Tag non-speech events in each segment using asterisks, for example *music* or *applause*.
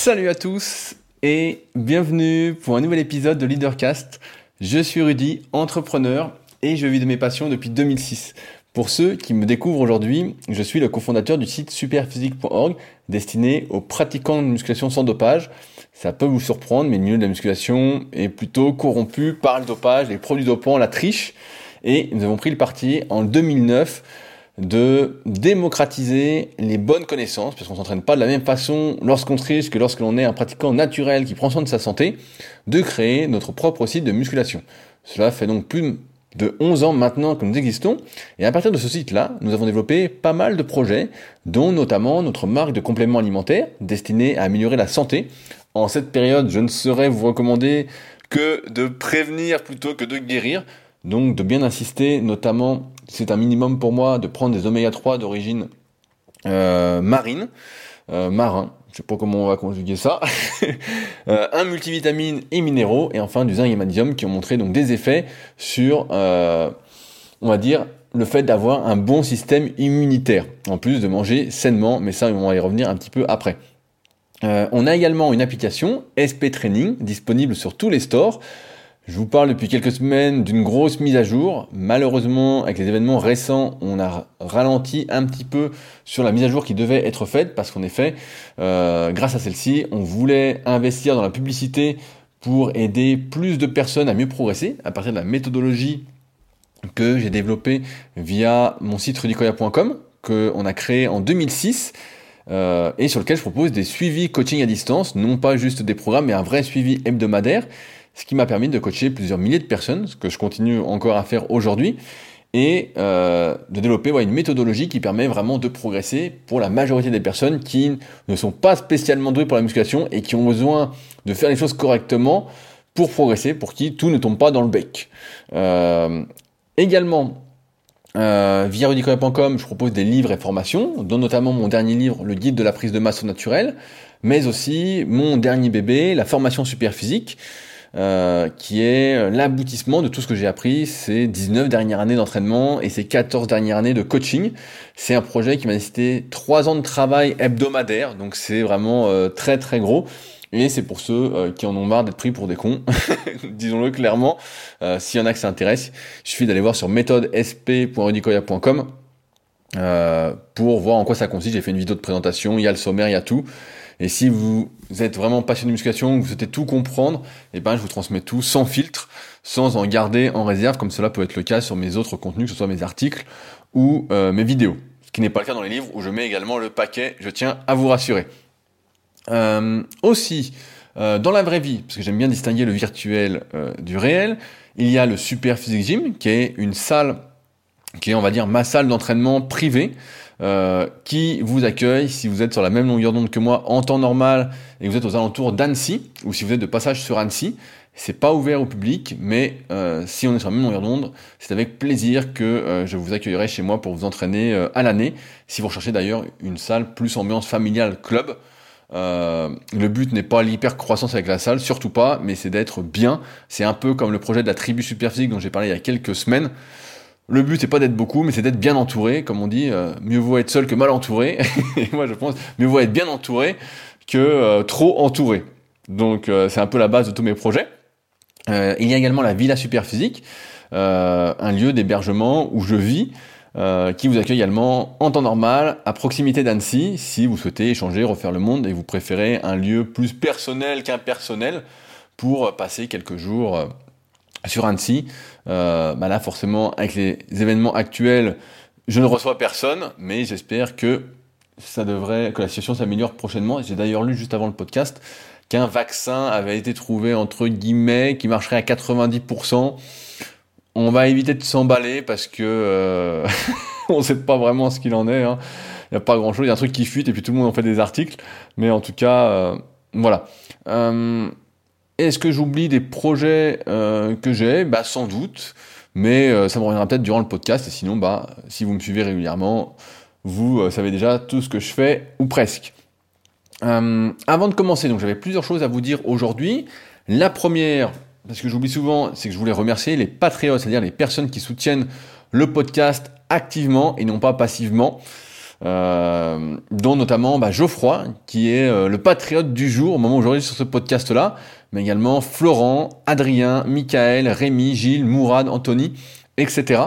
Salut à tous et bienvenue pour un nouvel épisode de Leadercast. Je suis Rudy, entrepreneur et je vis de mes passions depuis 2006. Pour ceux qui me découvrent aujourd'hui, je suis le cofondateur du site superphysique.org destiné aux pratiquants de musculation sans dopage. Ça peut vous surprendre, mais le milieu de la musculation est plutôt corrompu par le dopage, les produits dopants, la triche. Et nous avons pris le parti en 2009 de démocratiser les bonnes connaissances, parce qu'on s'entraîne pas de la même façon lorsqu'on triche que lorsque l'on est un pratiquant naturel qui prend soin de sa santé, de créer notre propre site de musculation. Cela fait donc plus de 11 ans maintenant que nous existons, et à partir de ce site-là, nous avons développé pas mal de projets, dont notamment notre marque de compléments alimentaires destinée à améliorer la santé. En cette période, je ne saurais vous recommander que de prévenir plutôt que de guérir, donc de bien insister notamment c'est un minimum pour moi de prendre des oméga 3 d'origine euh, marine, euh, marin, je sais pas comment on va conjuguer ça, *laughs* euh, un multivitamine et minéraux, et enfin du zinc et magnésium qui ont montré donc des effets sur, on va dire, le fait d'avoir un bon système immunitaire, en plus de manger sainement, mais ça on va y revenir un petit peu après. on a également une application SP Training disponible sur tous les stores. Je vous parle depuis quelques semaines d'une grosse mise à jour. Malheureusement, avec les événements récents, on a ralenti un petit peu sur la mise à jour qui devait être faite parce qu'en effet, euh, grâce à celle-ci, on voulait investir dans la publicité pour aider plus de personnes à mieux progresser à partir de la méthodologie que j'ai développée via mon site rudicoya.com qu'on a créé en 2006 euh, et sur lequel je propose des suivis coaching à distance, non pas juste des programmes, mais un vrai suivi hebdomadaire ce qui m'a permis de coacher plusieurs milliers de personnes, ce que je continue encore à faire aujourd'hui, et euh, de développer une méthodologie qui permet vraiment de progresser pour la majorité des personnes qui ne sont pas spécialement douées pour la musculation et qui ont besoin de faire les choses correctement pour progresser, pour qui tout ne tombe pas dans le bec. Euh, également, euh, via rudicoya.com, je propose des livres et formations, dont notamment mon dernier livre, le guide de la prise de masse naturelle, mais aussi mon dernier bébé, la formation super physique, euh, qui est euh, l'aboutissement de tout ce que j'ai appris ces 19 dernières années d'entraînement et ces 14 dernières années de coaching. C'est un projet qui m'a nécessité 3 ans de travail hebdomadaire, donc c'est vraiment euh, très très gros. Et c'est pour ceux qui en ont marre d'être pris pour des cons, *laughs* disons-le clairement. S'il y en a que ça intéresse, il suffit d'aller voir sur méthodesp.rudicoya.com pour voir en quoi ça consiste. J'ai fait une vidéo de présentation, il y a le sommaire, il y a tout. Et si vous êtes vraiment passionné de musculation, vous souhaitez tout comprendre, eh ben, je vous transmets tout sans filtre, sans en garder en réserve, comme cela peut être le cas sur mes autres contenus, que ce soit mes articles ou euh, mes vidéos. Ce qui n'est pas le cas dans les livres où je mets également le paquet, je tiens à vous rassurer. Euh, aussi, euh, dans la vraie vie, parce que j'aime bien distinguer le virtuel du réel, il y a le Super Physique Gym, qui est une salle, qui est, on va dire, ma salle d'entraînement privée, euh, qui vous accueille si vous êtes sur la même longueur d'onde que moi en temps normal et que vous êtes aux alentours d'Annecy, ou si vous êtes de passage sur Annecy. C'est pas ouvert au public, mais euh, si on est sur la même longueur d'onde, c'est avec plaisir que euh, je vous accueillerai chez moi pour vous entraîner à l'année. Si vous recherchez d'ailleurs une salle plus ambiance familiale club, le but n'est pas l'hyper croissance avec la salle, surtout pas, mais c'est d'être bien. C'est un peu comme le projet de la tribu superphysique dont j'ai parlé il y a quelques semaines. Le but c'est pas d'être beaucoup, mais c'est d'être bien entouré, comme on dit. Euh, mieux vaut être seul que mal entouré. *laughs* et moi je pense mieux vaut être bien entouré que euh, trop entouré. Donc euh, c'est un peu la base de tous mes projets. il y a également la Villa Superphysique, un lieu d'hébergement où je vis, qui vous accueille également en temps normal, à proximité d'Annecy, si vous souhaitez échanger, refaire le monde et vous préférez un lieu plus personnel qu'impersonnel pour passer quelques jours sur Annecy. Euh, bah là, forcément, avec les événements actuels, je ne reçois personne, mais j'espère que ça devrait, que la situation s'améliore prochainement. J'ai d'ailleurs lu juste avant le podcast qu'un vaccin avait été trouvé entre guillemets qui marcherait à 90%. On va éviter de s'emballer parce que euh, *laughs* on sait pas vraiment ce qu'il en est. Hein. Il n'y a pas grand chose. Il y a un truc qui fuite et puis tout le monde en fait des articles. Mais en tout cas, euh, voilà. Euh, est-ce que j'oublie des projets euh, que j'ai? Bah sans doute, mais euh, ça me reviendra peut-être durant le podcast. Et sinon, bah si vous me suivez régulièrement, vous euh, savez déjà tout ce que je fais ou presque. avant de commencer, donc j'avais plusieurs choses à vous dire aujourd'hui. La première, parce que j'oublie souvent, c'est que je voulais remercier les patriotes, c'est-à-dire les personnes qui soutiennent le podcast activement et non pas passivement. Dont notamment bah, Geoffroy, qui est le patriote du jour au moment où j'enregistre sur ce podcast-là, mais également Florent, Adrien, Michael, Rémi, Gilles, Mourad, Anthony, etc.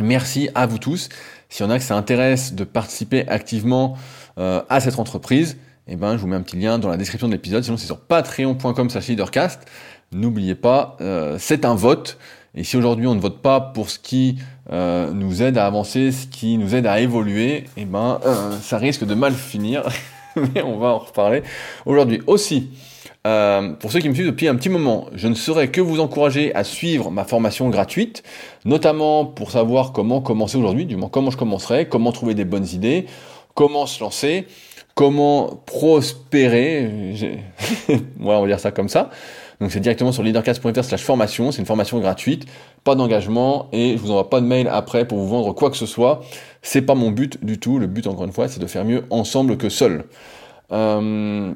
Merci à vous tous. S'il y en a que ça intéresse de participer activement à cette entreprise, eh ben, je vous mets un petit lien dans la description de l'épisode. Sinon, c'est sur patreon.com slash leadercast. N'oubliez pas, euh, c'est un vote. Et si aujourd'hui on ne vote pas pour ce qui euh, nous aide à avancer, ce qui nous aide à évoluer, eh ben, euh, ça risque de mal finir. *laughs* Mais on va en reparler aujourd'hui. Aussi, pour ceux qui me suivent depuis un petit moment, je ne saurais que vous encourager à suivre ma formation gratuite, notamment pour savoir comment commencer aujourd'hui, du moins comment je commencerai, comment trouver des bonnes idées, comment se lancer comment prospérer. voilà, *laughs* on va dire ça comme ça. Donc c'est directement sur leadercast.fr slash formation, c'est une formation gratuite, pas d'engagement et je vous envoie pas de mail après pour vous vendre quoi que ce soit. C'est pas mon but du tout. Le but encore une fois, c'est de faire mieux ensemble que seul. Euh,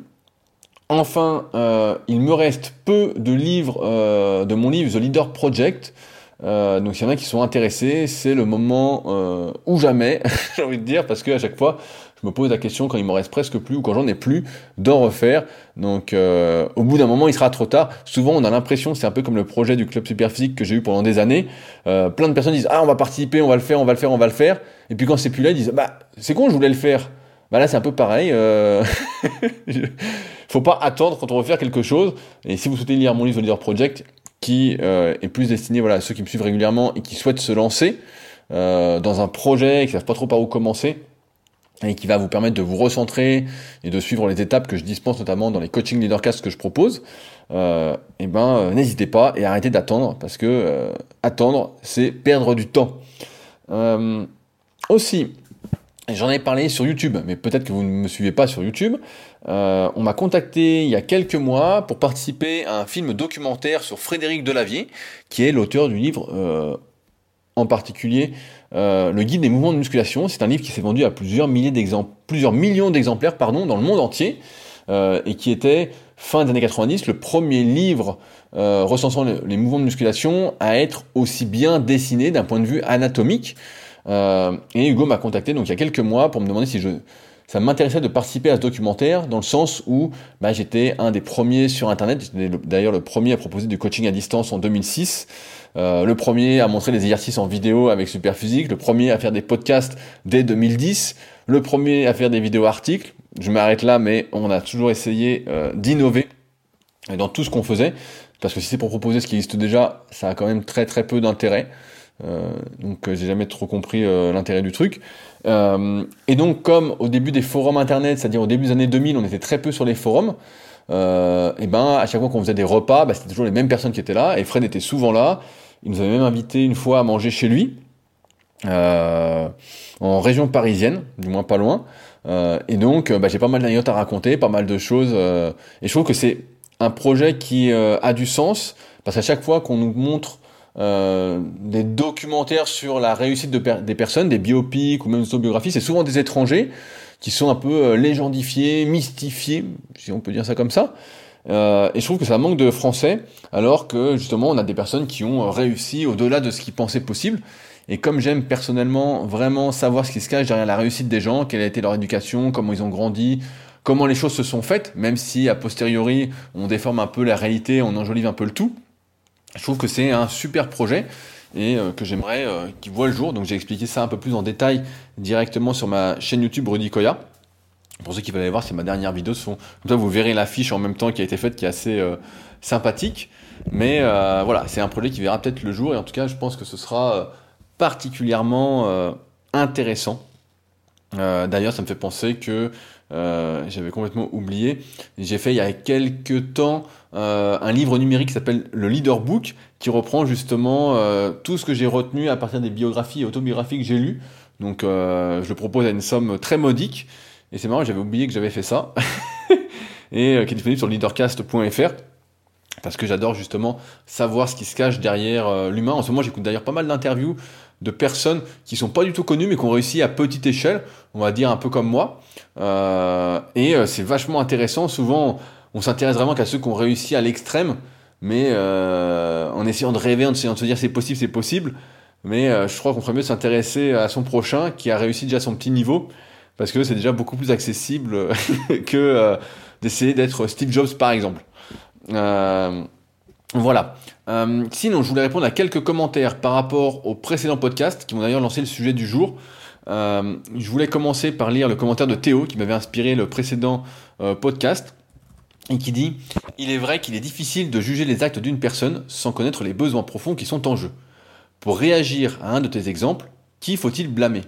enfin, euh, il me reste peu de livres euh, de mon livre The Leader Project. donc s'il y en a qui sont intéressés, c'est le moment ou jamais, *laughs* j'ai envie de dire, parce que à chaque fois, je me pose la question quand il m'en reste presque plus ou quand j'en ai plus d'en refaire. Donc euh, au bout d'un moment, il sera trop tard. Souvent, on a l'impression, c'est un peu comme le projet du club superphysique que j'ai eu pendant des années. Euh, plein de personnes disent ah on va participer, on va le faire, on va le faire, on va le faire. Et puis quand c'est plus là, ils disent bah c'est con, je voulais le faire. Bah là c'est un peu pareil. Euh... *laughs* Faut pas attendre quand on veut faire quelque chose. Et si vous souhaitez lire mon livre Leader Project, qui euh, est plus destiné voilà à ceux qui me suivent régulièrement et qui souhaitent se lancer euh, dans un projet et qui savent pas trop par où commencer et qui va vous permettre de vous recentrer et de suivre les étapes que je dispense notamment dans les coaching leadercast que je propose, euh, et eh ben euh, n'hésitez pas et arrêtez d'attendre parce que euh, attendre c'est perdre du temps. Euh, aussi, j'en ai parlé sur YouTube, mais peut-être que vous ne me suivez pas sur YouTube. on m'a contacté il y a quelques mois pour participer à un film documentaire sur Frédéric Delavier, qui est l'auteur du livre en particulier euh, le guide des mouvements de musculation. C'est un livre qui s'est vendu à plusieurs, milliers plusieurs millions d'exemplaires pardon, dans le monde entier euh, et qui était, fin des années 90, le premier livre euh, recensant les, mouvements de musculation à être aussi bien dessiné d'un point de vue anatomique. et Hugo m'a contacté donc il y a quelques mois pour me demander si je ça m'intéressait de participer à ce documentaire dans le sens où bah, j'étais un des premiers sur Internet, j'étais d'ailleurs le premier à proposer du coaching à distance en 2006. Euh, le premier à montrer des exercices en vidéo avec Superphysique, le premier à faire des podcasts dès 2010, le premier à faire des vidéos articles. Je m'arrête là, mais on a toujours essayé euh, d'innover dans tout ce qu'on faisait, parce que si c'est pour proposer ce qui existe déjà, ça a quand même très très peu d'intérêt. Euh, donc j'ai jamais trop compris l'intérêt du truc. Et donc comme au début des forums internet, c'est-à-dire au début des années 2000, on était très peu sur les forums, euh, et ben à chaque fois qu'on faisait des repas, bah, c'était toujours les mêmes personnes qui étaient là, et Fred était souvent là. Il nous avait même invité une fois à manger chez lui, euh, en région parisienne, du moins pas loin. Euh, et donc, bah, j'ai pas mal d'anecdotes à raconter, pas mal de choses. Euh, et je trouve que c'est un projet qui euh, a du sens, parce qu'à chaque fois qu'on nous montre euh, des documentaires sur la réussite de des personnes, des biopics ou même des autobiographies, c'est souvent des étrangers qui sont un peu euh, légendifiés, mystifiés, si on peut dire ça comme ça. Euh, et je trouve que ça manque de français, alors que justement on a des personnes qui ont réussi au-delà de ce qu'ils pensaient possible. Et comme j'aime personnellement vraiment savoir ce qui se cache derrière la réussite des gens, quelle a été leur éducation, comment ils ont grandi, comment les choses se sont faites, même si a posteriori on déforme un peu la réalité, on enjolive un peu le tout, je trouve que c'est un super projet et euh, que j'aimerais euh, qu'il voit le jour. Donc j'ai expliqué ça un peu plus en détail directement sur ma chaîne YouTube Rudy Koya. Pour ceux qui veulent aller voir, c'est ma dernière vidéo. Comme ça, vous verrez l'affiche en même temps qui a été faite, qui est assez euh, sympathique. Mais voilà, c'est un projet qui verra peut-être le jour. Et en tout cas, je pense que ce sera particulièrement intéressant. D'ailleurs, ça me fait penser que j'avais complètement oublié. J'ai fait il y a quelques temps euh, un livre numérique qui s'appelle le Leader Book, qui reprend justement euh, tout ce que j'ai retenu à partir des biographies et autobiographies que j'ai lues. Donc euh, je le propose à une somme très modique. Et c'est marrant, j'avais oublié que j'avais fait ça. *laughs* et qui est disponible sur leadercast.fr. Parce que j'adore justement savoir ce qui se cache derrière l'humain. En ce moment, j'écoute d'ailleurs pas mal d'interviews de personnes qui sont pas du tout connues mais qui ont réussi à petite échelle, on va dire un peu comme moi. et c'est vachement intéressant. Souvent, on s'intéresse vraiment qu'à ceux qui ont réussi à l'extrême, mais euh, en essayant de rêver, en essayant de se dire c'est possible, c'est possible. mais euh, je crois qu'on ferait mieux s'intéresser à son prochain qui a réussi déjà son petit niveau, parce que c'est déjà beaucoup plus accessible *laughs* que euh, d'essayer d'être Steve Jobs par exemple. Voilà. sinon, je voulais répondre à quelques commentaires par rapport au précédent podcast qui m'ont d'ailleurs lancé le sujet du jour. je voulais commencer par lire le commentaire de Théo qui m'avait inspiré le précédent podcast et qui dit Il est vrai qu'il est difficile de juger les actes d'une personne sans connaître les besoins profonds qui sont en jeu. Pour réagir à un de tes exemples, qui faut-il blâmer?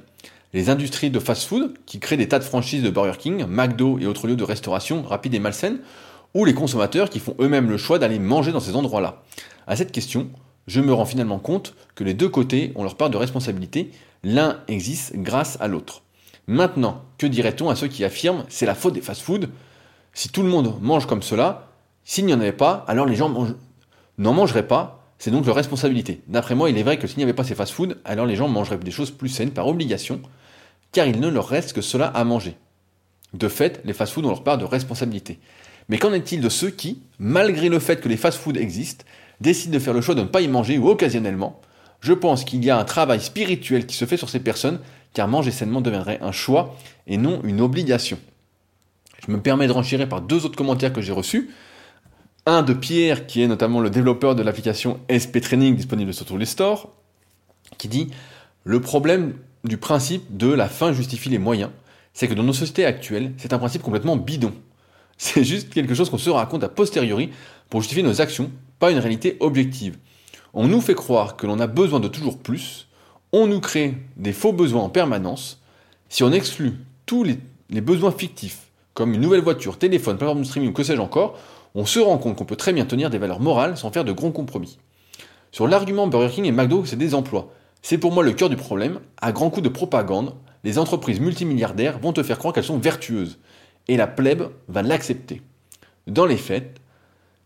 Les industries de fast-food qui créent des tas de franchises de Burger King, McDo et autres lieux de restauration rapides et malsaines, ou les consommateurs qui font eux-mêmes le choix d'aller manger dans ces endroits-là? À cette question, je me rends finalement compte que les deux côtés ont leur part de responsabilité, l'un existe grâce à l'autre. Maintenant, que dirait-on à ceux qui affirment c'est la faute des fast-food? Si tout le monde mange comme cela, s'il n'y en avait pas, alors les gens n'en mangeraient pas c'est donc leur responsabilité. D'après moi, il est vrai que s'il n'y avait pas ces fast-foods, alors les gens mangeraient des choses plus saines par obligation, car il ne leur reste que cela à manger. De fait, les fast-foods ont leur part de responsabilité. Mais qu'en est-il de ceux qui, malgré le fait que les fast-foods existent, décident de faire le choix de ne pas y manger ou occasionnellement? Je pense qu'il y a un travail spirituel qui se fait sur ces personnes, car manger sainement deviendrait un choix et non une obligation. Je me permets de renchérir par deux autres commentaires que j'ai reçus. Un de Pierre, qui est notamment le développeur de l'application SP Training disponible sur tous les stores, qui dit Le problème du principe de la fin justifie les moyens, c'est que dans nos sociétés actuelles, c'est un principe complètement bidon. C'est juste quelque chose qu'on se raconte a posteriori pour justifier nos actions, pas une réalité objective. On nous fait croire que l'on a besoin de toujours plus, on nous crée des faux besoins en permanence. Si on exclut tous les, les besoins fictifs, comme une nouvelle voiture, téléphone, plateforme de streaming ou que sais-je encore, on se rend compte qu'on peut très bien tenir des valeurs morales sans faire de gros compromis. Sur l'argument Burger King et McDo, c'est des emplois. C'est pour moi le cœur du problème. À grands coups de propagande, les entreprises multimilliardaires vont te faire croire qu'elles sont vertueuses. Et la plèbe va l'accepter. Dans les faits,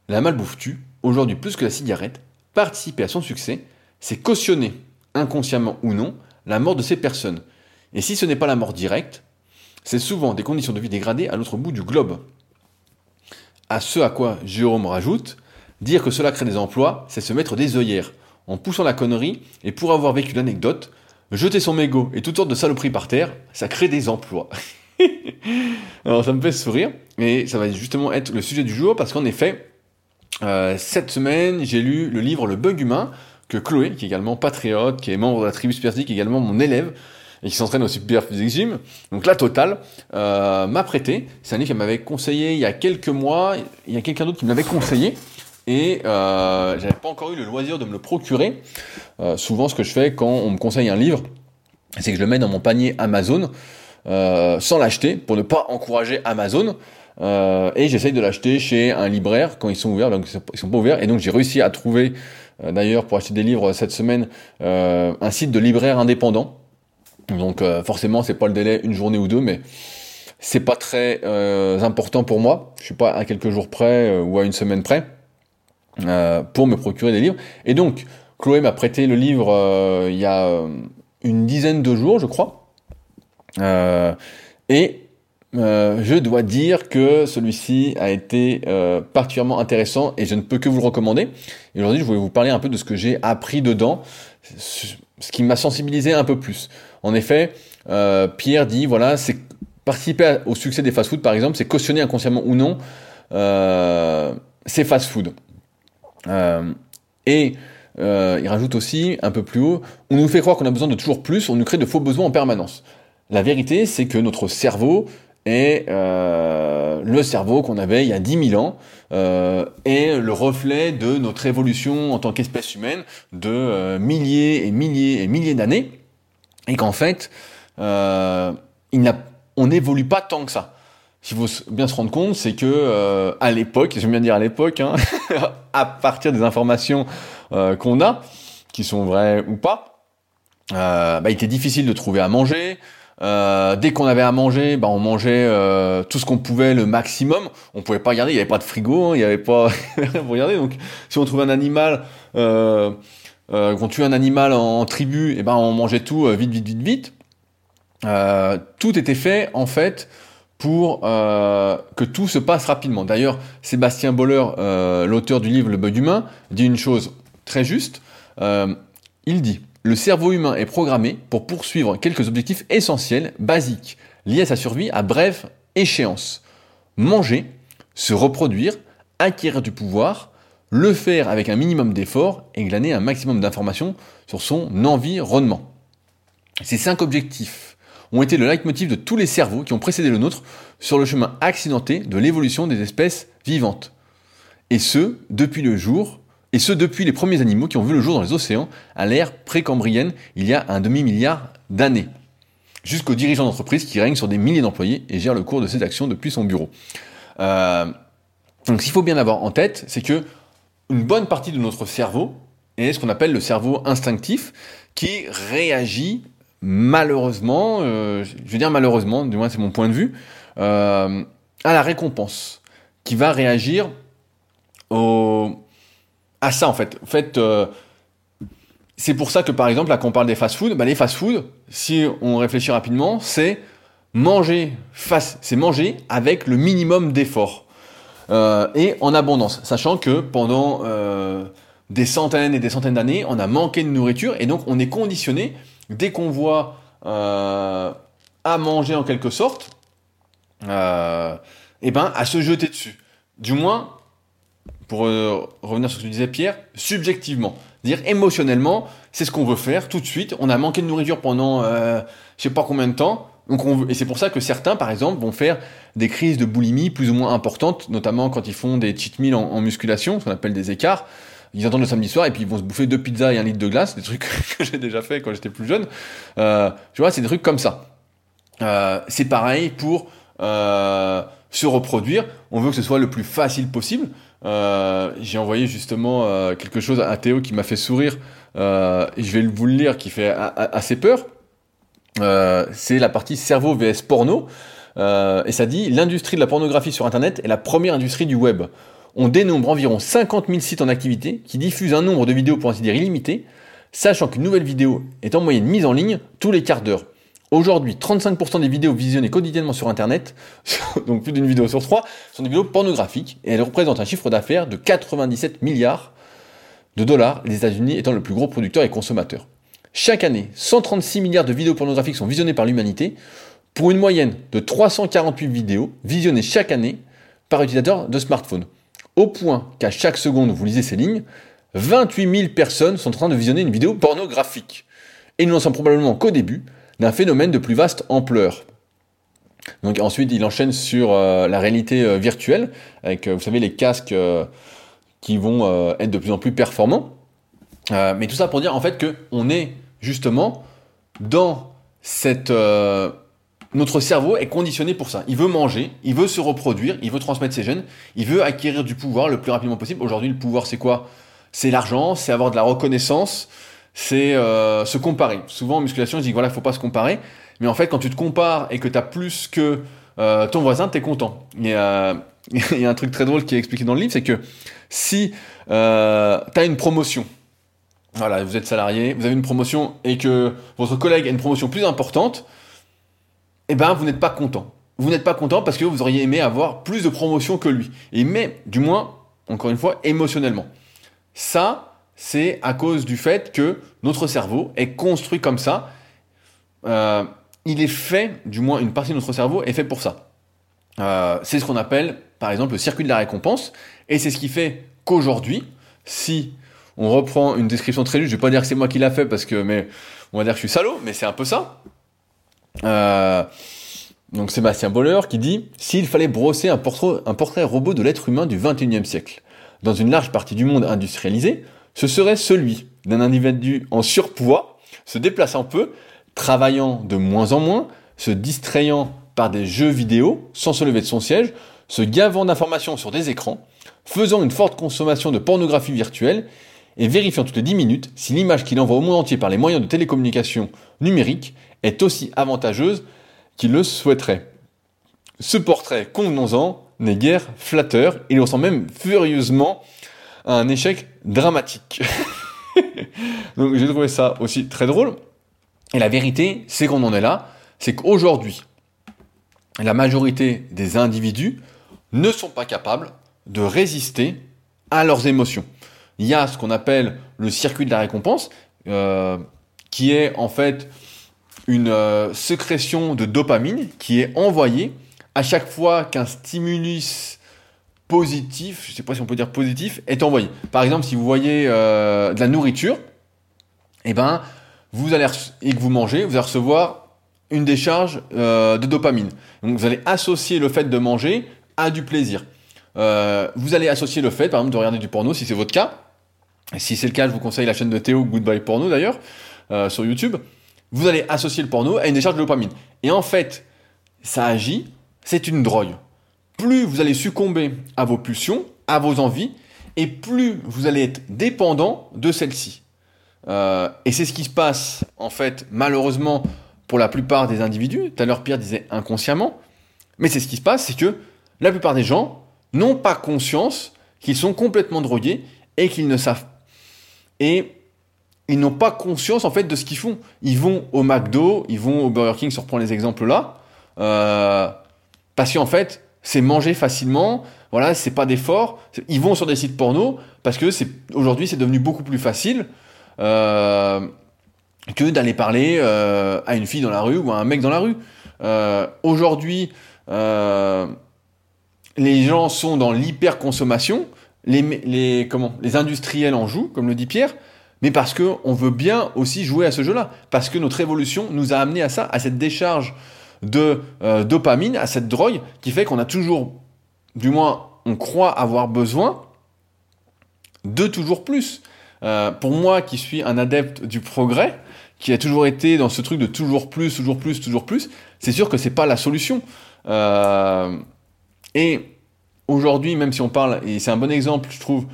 la malbouffe tue, aujourd'hui plus que la cigarette, participer à son succès, c'est cautionner, inconsciemment ou non, la mort de ces personnes. Et si ce n'est pas la mort directe, c'est souvent des conditions de vie dégradées à l'autre bout du globe. À ce à quoi Jérôme rajoute, dire que cela crée des emplois, c'est se mettre des œillères, en poussant la connerie, et pour avoir vécu l'anecdote, jeter son mégot et toutes sortes de saloperies par terre, ça crée des emplois. *laughs* Alors ça me fait sourire, et ça va justement être le sujet du jour, parce qu'en effet, euh, cette semaine, j'ai lu le livre Le Bug Humain, que Chloé, qui est également patriote, qui est membre de la tribu Superphysique, également mon élève, et qui s'entraîne au Super Physique Gym, donc la totale, euh, m'a prêté. C'est un livre qu'elle m'avait conseillé il y a quelques mois. Il y a quelqu'un d'autre qui me l'avait conseillé. Et euh, j'avais pas encore eu le loisir de me le procurer. Euh, souvent, ce que je fais quand on me conseille un livre, c'est que je le mets dans mon panier Amazon euh, sans l'acheter pour ne pas encourager Amazon. Euh, et j'essaye de l'acheter chez un libraire quand ils sont ouverts, donc ils sont pas ouverts. Et donc j'ai réussi à trouver, euh, d'ailleurs pour acheter des livres cette semaine, un site de libraire indépendant donc euh, forcément, c'est pas le délai une journée ou deux, mais c'est pas très euh, important pour moi. Je suis pas à quelques jours près euh, ou à une semaine près pour me procurer des livres. Et donc, Chloé m'a prêté le livre il y a une dizaine de jours, je crois. et je dois dire que celui-ci a été particulièrement intéressant et je ne peux que vous le recommander. Et aujourd'hui, je voulais vous parler un peu de ce que j'ai appris dedans, ce qui m'a sensibilisé un peu plus. En effet, euh, Pierre dit, voilà, c'est participer au succès des fast-food, par exemple, c'est cautionner inconsciemment ou non euh, ces fast-food. Euh, et il rajoute aussi, un peu plus haut, on nous fait croire qu'on a besoin de toujours plus, on nous crée de faux besoins en permanence. La vérité, c'est que notre cerveau est le cerveau qu'on avait il y a 10 000 ans, est le reflet de notre évolution en tant qu'espèce humaine de milliers et milliers et milliers d'années et qu'en fait, euh, on n'évolue pas tant que ça. Il faut bien se rendre compte, c'est que euh, à l'époque, j'aime bien dire à l'époque, hein, *laughs* à partir des informations euh, qu'on a, qui sont vraies ou pas, euh, bah, il était difficile de trouver à manger. Euh, dès qu'on avait à manger, bah, on mangeait euh, tout ce qu'on pouvait, le maximum. On pouvait pas garder, il n'y avait pas de frigo, hein, il n'y avait pas *laughs* pour regarder. Donc, si on trouvait un animal euh, quand on tue un animal en, tribu, et eh ben on mangeait tout euh, vite, vite, vite, vite. Euh, tout était fait en fait pour que tout se passe rapidement. D'ailleurs, Sébastien Boller, l'auteur du livre Le bug humain, dit une chose très juste. il dit le cerveau humain est programmé pour poursuivre quelques objectifs essentiels, basiques, liés à sa survie à brève échéance. Manger, se reproduire, acquérir du pouvoir, le faire avec un minimum d'efforts et glaner un maximum d'informations sur son environnement. Ces cinq objectifs ont été le leitmotiv de tous les cerveaux qui ont précédé le nôtre sur le chemin accidenté de l'évolution des espèces vivantes. Et ce, depuis le jour et ce depuis les premiers animaux qui ont vu le jour dans les océans à l'ère précambrienne il y a un demi-milliard d'années, jusqu'aux dirigeants d'entreprise qui règnent sur des milliers d'employés et gèrent le cours de ces actions depuis son bureau. Euh, donc ce qu'il faut bien avoir en tête, c'est que une bonne partie de notre cerveau est ce qu'on appelle le cerveau instinctif, qui réagit malheureusement, euh, je veux dire malheureusement, du moins c'est mon point de vue, euh, à la récompense, qui va réagir au, à ça en fait. En fait, euh, c'est pour ça que par exemple, là, quand on parle des fast-food, bah, les fast-food, si on réfléchit rapidement, c'est manger face, c'est manger avec le minimum d'effort euh, et en abondance, sachant que pendant euh, des centaines et des centaines d'années, on a manqué de nourriture et donc on est conditionné dès qu'on voit à manger en quelque sorte, et ben à se jeter dessus. Du moins, pour euh, revenir sur ce que disait Pierre, subjectivement. Dire émotionnellement, c'est ce qu'on veut faire tout de suite. On a manqué de nourriture pendant euh, je sais pas combien de temps. Donc on et c'est pour ça que certains, par exemple, vont faire des crises de boulimie plus ou moins importantes, notamment quand ils font des cheat meals en, musculation, ce qu'on appelle des écarts. Ils attendent le samedi soir et puis ils vont se bouffer deux pizzas et un litre de glace, des trucs *laughs* que j'ai déjà fait quand j'étais plus jeune. Euh, tu vois, c'est des trucs comme ça. Euh, c'est pareil pour euh, se reproduire. On veut que ce soit le plus facile possible. Euh, j'ai envoyé justement euh, quelque chose à Théo qui m'a fait sourire, euh, et je vais vous le lire, qui fait assez peur. C'est la partie cerveau vs porno, et ça dit l'industrie de la pornographie sur Internet est la première industrie du web. On dénombre environ 50 000 sites en activité qui diffusent un nombre de vidéos pour ainsi dire illimité, sachant qu'une nouvelle vidéo est en moyenne mise en ligne tous les quarts d'heure. Aujourd'hui, 35% des vidéos visionnées quotidiennement sur Internet, *laughs* donc plus d'une vidéo sur trois, sont des vidéos pornographiques et elles représentent un chiffre d'affaires de 97 milliards de dollars, les États-Unis étant le plus gros producteur et consommateur. Chaque année, 136 milliards de vidéos pornographiques sont visionnées par l'humanité, pour une moyenne de 348 vidéos visionnées chaque année par utilisateur de smartphone. Au point qu'à chaque seconde où vous lisez ces lignes, 28 000 personnes sont en train de visionner une vidéo pornographique. Et nous n'en sommes probablement qu'au début, d'un phénomène de plus vaste ampleur. Donc ensuite, il enchaîne sur euh, la réalité euh, virtuelle, avec, euh, vous savez, les casques qui vont être de plus en plus performants. mais tout ça pour dire en fait que on est justement dans cette... notre cerveau est conditionné pour ça. Il veut manger, il veut se reproduire, il veut transmettre ses gènes, il veut acquérir du pouvoir le plus rapidement possible. Aujourd'hui, le pouvoir, c'est quoi? C'est l'argent, c'est avoir de la reconnaissance, c'est euh, se comparer. Souvent en musculation, je dis voilà, il faut pas se comparer. Mais en fait, quand tu te compares et que tu as plus que euh, ton voisin, tu es content. *laughs* Il y, a, y, a, un truc très drôle qui est expliqué dans le livre, c'est que si euh, tu as une promotion, voilà, vous êtes salarié, vous avez une promotion et que votre collègue a une promotion plus importante, eh ben vous n'êtes pas content. Vous n'êtes pas content parce que vous auriez aimé avoir plus de promotion que lui. Et mais, du moins, encore une fois, émotionnellement. Ça, c'est à cause du fait que notre cerveau est construit comme ça. Euh, il est fait, du moins une partie de notre cerveau est fait pour ça. Euh, c'est ce qu'on appelle, par exemple, le circuit de la récompense. Et c'est ce qui fait qu'aujourd'hui, si on reprend une description très juste, je vais pas dire que c'est moi qui l'a fait parce que, mais on va dire que je suis salaud, mais c'est un peu ça. Euh, donc Sébastien Boller qui dit s'il fallait brosser un portrait, robot de l'être humain du 21e siècle, dans une large partie du monde industrialisé, ce serait celui d'un individu en surpoids, se déplaçant peu, travaillant de moins en moins, se distrayant par des jeux vidéo sans se lever de son siège, se gavant d'informations sur des écrans, faisant une forte consommation de pornographie virtuelle et vérifiant toutes les 10 minutes si l'image qu'il envoie au monde entier par les moyens de télécommunication numérique est aussi avantageuse qu'il le souhaiterait. Ce portrait, convenons-en, n'est guère flatteur, il ressemble même furieusement à un échec dramatique. *laughs* Donc j'ai trouvé ça aussi très drôle. Et la vérité, c'est qu'on en est là, c'est qu'aujourd'hui, la majorité des individus ne sont pas capables de résister à leurs émotions. Il y a ce qu'on appelle le circuit de la récompense. Euh, qui est en fait une euh, sécrétion de dopamine qui est envoyée à chaque fois qu'un stimulus positif, je ne sais pas si on peut dire positif, est envoyé. Par exemple, si vous voyez euh, de la nourriture, eh ben, vous allez et que vous mangez, vous allez recevoir une décharge de dopamine. Donc vous allez associer le fait de manger à du plaisir. Vous allez associer le fait, par exemple, de regarder du porno si c'est votre cas. Si c'est le cas, je vous conseille la chaîne de Théo Goodbye Porno d'ailleurs sur YouTube. Vous allez associer le porno à une décharge de dopamine. Et en fait, ça agit, c'est une drogue plus vous allez succomber à vos pulsions, à vos envies, et plus vous allez être dépendant de celles-ci. Euh, et c'est ce qui se passe, en fait, malheureusement, pour la plupart des individus. Tout à l'heure, Pierre disait inconsciemment. Mais c'est ce qui se passe, c'est que la plupart des gens n'ont pas conscience qu'ils sont complètement drogués et qu'ils ne savent. Et ils n'ont pas conscience, en fait, de ce qu'ils font. Ils vont au McDo, ils vont au Burger King, si on reprend les exemples là. Euh, parce qu'en fait, c'est manger facilement, voilà, c'est pas d'effort. Ils vont sur des sites porno parce que c'est aujourd'hui c'est devenu beaucoup plus facile euh, que d'aller parler euh, à une fille dans la rue ou à un mec dans la rue. Aujourd'hui, les gens sont dans l'hyper-consommation, les, les, comment, les industriels en jouent, comme le dit Pierre, mais parce qu'on veut bien aussi jouer à ce jeu-là, parce que notre évolution nous a amené à ça, à cette décharge de euh, dopamine, à cette drogue qui fait qu'on a toujours, du moins on croit avoir besoin de toujours plus. Euh, pour moi qui suis un adepte du progrès, qui a toujours été dans ce truc de toujours plus, toujours plus, toujours plus, c'est sûr que c'est pas la solution. Euh, et aujourd'hui, même si on parle, et c'est un bon exemple, je trouve,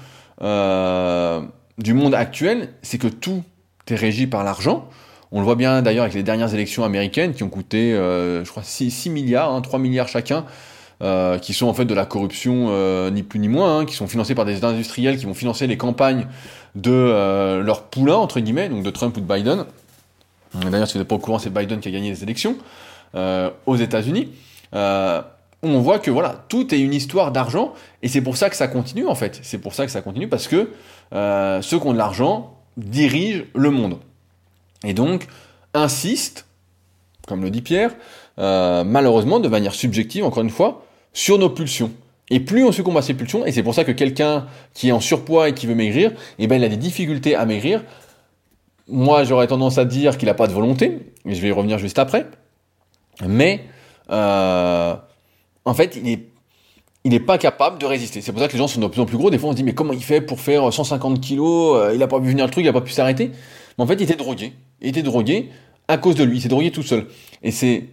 du monde actuel, c'est que tout est régi par l'argent. On le voit bien d'ailleurs avec les dernières élections américaines qui ont coûté, euh, je crois, 6, milliards, 3 hein, milliards chacun, euh, qui sont en fait de la corruption, euh, ni plus ni moins, hein, qui sont financés par des industriels qui vont financer les campagnes de leurs poulains, entre guillemets, donc de Trump ou de Biden. D'ailleurs, si vous n'êtes pas au courant, c'est Biden qui a gagné les élections aux États-Unis. On voit que voilà, tout est une histoire d'argent, et c'est pour ça que ça continue en fait. C'est pour ça que ça continue parce que ceux qui ont de l'argent dirigent le monde. Et donc, insiste, comme le dit Pierre, euh, malheureusement, de manière subjective, encore une fois, sur nos pulsions. Et plus on succombe à ces pulsions, et c'est pour ça que quelqu'un qui est en surpoids et qui veut maigrir, eh ben, il a des difficultés à maigrir. Moi, j'aurais tendance à dire qu'il n'a pas de volonté, et je vais y revenir juste après. Mais, euh, en fait, il est il n'est pas capable de résister. C'est pour ça que les gens sont de plus en plus gros. Des fois, on se dit, mais comment il fait pour faire 150 kilos euh, Il n'a pas vu venir le truc, il n'a pas pu s'arrêter. Mais en fait, il était drogué. Il était drogué à cause de lui. Il s'est drogué tout seul. Et c'est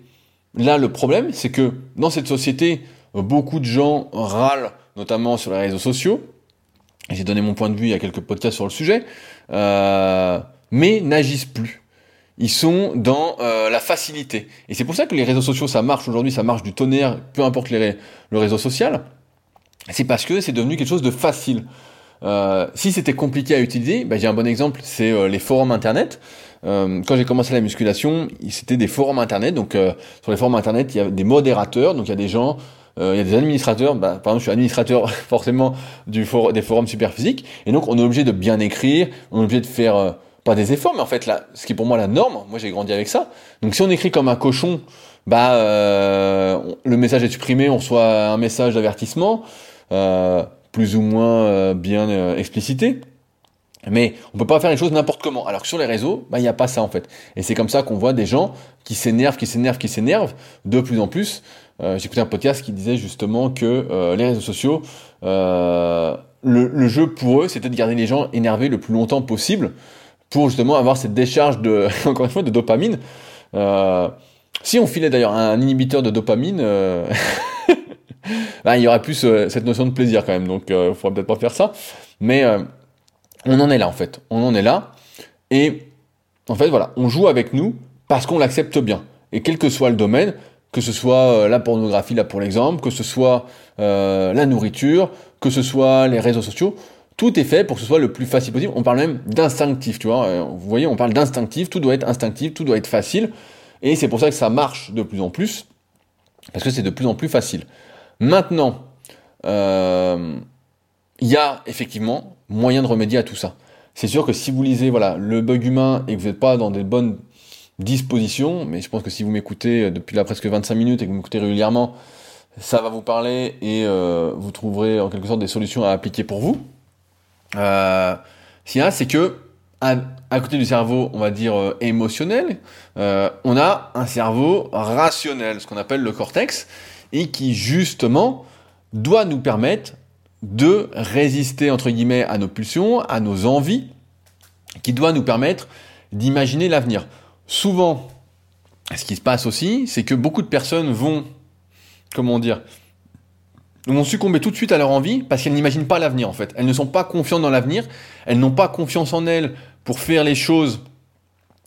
là le problème, c'est que dans cette société, beaucoup de gens râlent, notamment sur les réseaux sociaux. J'ai donné mon point de vue il y a quelques podcasts sur le sujet, euh, mais n'agissent plus. Ils sont dans euh, la facilité. Et c'est pour ça que les réseaux sociaux, ça marche aujourd'hui, ça marche du tonnerre, peu importe le réseau social. C'est parce que c'est devenu quelque chose de facile. Euh, si c'était compliqué à utiliser, ben j'ai un bon exemple, c'est euh, les forums internet. Euh, quand j'ai commencé la musculation, c'était des forums internet. Donc sur les forums internet, il y a des modérateurs, donc il y a des gens, il y a des administrateurs. Bah, par exemple, je suis administrateur *laughs* forcément du for des forums super physiques, et donc on est obligé de bien écrire, on est obligé de faire pas des efforts, mais en fait là, ce qui est pour moi la norme. Moi, j'ai grandi avec ça. Donc si on écrit comme un cochon, bah le message est supprimé, on reçoit un message d'avertissement. Euh, plus ou moins euh, bien euh, explicité. Mais on peut pas faire les choses n'importe comment. Alors que sur les réseaux, bah, il n'y a pas ça en fait. Et c'est comme ça qu'on voit des gens qui s'énervent, qui s'énervent, qui s'énervent de plus en plus. Euh, J'écoutais un podcast qui disait justement que euh, les réseaux sociaux, le, le, jeu pour eux, c'était de garder les gens énervés le plus longtemps possible pour justement avoir cette décharge de, *laughs* encore de dopamine. si on filait d'ailleurs un inhibiteur de dopamine, bah, *laughs* il y aurait plus euh, cette notion de plaisir quand même. Donc, il euh, faudrait peut-être pas faire ça. Mais euh, on en est là en fait. On en est là. Et en fait, voilà, on joue avec nous parce qu'on l'accepte bien. Et quel que soit le domaine, que ce soit la pornographie là pour l'exemple, que ce soit la nourriture, que ce soit les réseaux sociaux, tout est fait pour que ce soit le plus facile possible. On parle même d'instinctif, tu vois. Vous voyez, on parle d'instinctif, tout doit être instinctif, tout doit être facile. Et c'est pour ça que ça marche de plus en plus, parce que c'est de plus en plus facile. Maintenant, euh, il y a effectivement moyen de remédier à tout ça. C'est sûr que si vous lisez voilà, le bug humain et que vous n'êtes pas dans des bonnes dispositions, mais je pense que si vous m'écoutez depuis là presque 25 minutes et que vous m'écoutez régulièrement, ça va vous parler et euh, vous trouverez en quelque sorte des solutions à appliquer pour vous. Qu'il y a, c'est que à, côté du cerveau, on va dire euh, émotionnel, euh, on a un cerveau rationnel, ce qu'on appelle le cortex, et qui justement doit nous permettre de résister entre guillemets à nos pulsions, à nos envies, qui doit nous permettre d'imaginer l'avenir. Souvent, ce qui se passe aussi, c'est que beaucoup de personnes vont, comment dire, vont succomber tout de suite à leur envie parce qu'elles n'imaginent pas l'avenir en fait. Elles ne sont pas confiantes dans l'avenir, elles n'ont pas confiance en elles pour faire les choses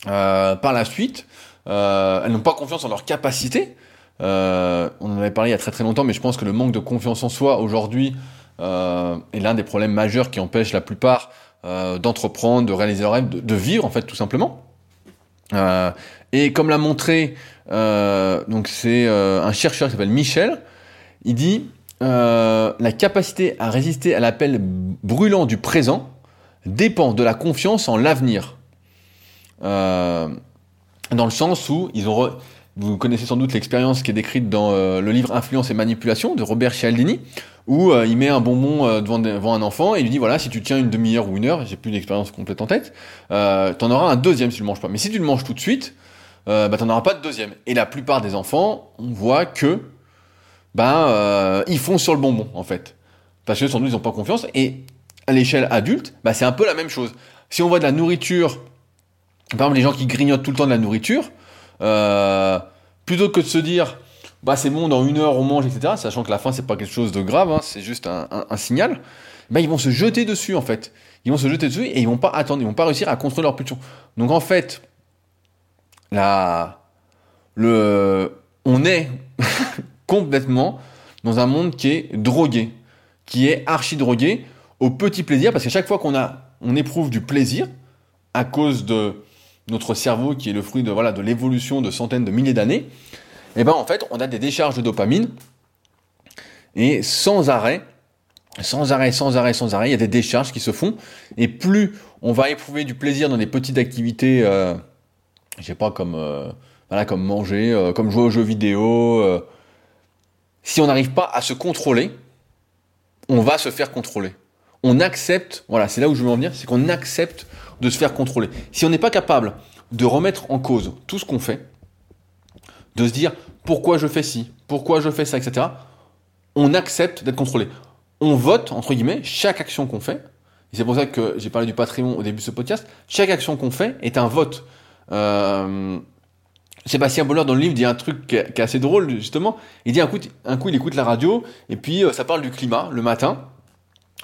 euh, par la suite, euh, elles n'ont pas confiance en leur capacité. Euh, on en avait parlé il y a très très longtemps, mais je pense que le manque de confiance en soi aujourd'hui est l'un des problèmes majeurs qui empêche la plupart d'entreprendre, de réaliser leur rêve, de, vivre en fait tout simplement. et comme l'a montré, donc c'est un chercheur qui s'appelle Michel, il dit euh, la capacité à résister à l'appel brûlant du présent dépend de la confiance en l'avenir. Euh, dans le sens où ils ont vous connaissez sans doute l'expérience qui est décrite dans euh, le livre Influence et manipulation de Robert Cialdini, où il met un bonbon devant, devant, un enfant et lui dit voilà si tu tiens une demi-heure ou une heure, j'ai plus d'expérience complète en tête, t'en auras un deuxième si tu le manges pas. Mais si tu le manges tout de suite, bah t'en auras pas de deuxième. Et la plupart des enfants, on voit que ben euh, ils font sur le bonbon en fait. Parce que sans doute ils n'ont pas confiance. Et à l'échelle adulte, bah, c'est un peu la même chose. Si on voit de la nourriture, par exemple les gens qui grignotent tout le temps de la nourriture, euh, plutôt que de se dire bah c'est bon dans une heure on mange etc. Sachant que la faim c'est pas quelque chose de grave, hein, c'est juste un, un, signal. Bah, ils vont se jeter dessus en fait. Ils vont se jeter dessus et ils vont pas attendre, ils vont pas réussir à contrôler leur pulsion. Donc en fait, la, le, on est *laughs* complètement dans un monde qui est drogué, qui est archi drogué au petit plaisir, parce qu'à chaque fois qu'on a, on éprouve du plaisir à cause de notre cerveau qui est le fruit de l'évolution de centaines de milliers d'années, et eh ben en fait on a des décharges de dopamine. Et sans arrêt, sans arrêt, sans arrêt, sans arrêt, il y a des décharges qui se font. Et plus on va éprouver du plaisir dans des petites activités, euh, je sais pas comme euh, manger, euh, comme jouer aux jeux vidéo euh, si on n'arrive pas à se contrôler, on va se faire contrôler. On accepte, voilà, c'est là où je veux en venir, c'est qu'on accepte de se faire contrôler. Si on n'est pas capable de remettre en cause tout ce qu'on fait, de se dire pourquoi je fais ci, pourquoi je fais ça, etc., on accepte d'être contrôlé. On vote, entre guillemets, chaque action qu'on fait, et c'est pour ça que j'ai parlé du patrimoine au début de ce podcast, chaque action qu'on fait est un vote. Euh, Sébastien Boller dans le livre dit un truc qui est, assez drôle justement. Il dit un coup, il écoute la radio et puis euh, ça parle du climat le matin.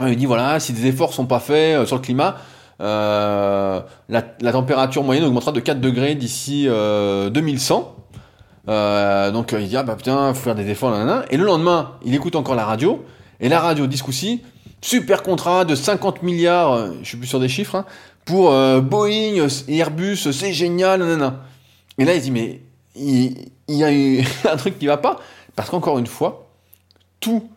Il dit voilà si des efforts sont pas faits euh, sur le climat, euh, la, température moyenne augmentera de 4 degrés d'ici 2100. donc il dit ah bah putain faut faire des efforts nanana. Et le lendemain il écoute encore la radio et la radio dit ce super contrat de 50 milliards, je suis plus sur des chiffres, hein, pour Boeing Airbus, c'est génial nanana. Et là, il dit, mais il, y a eu *laughs* un truc qui va pas. Parce qu'encore une fois, tout,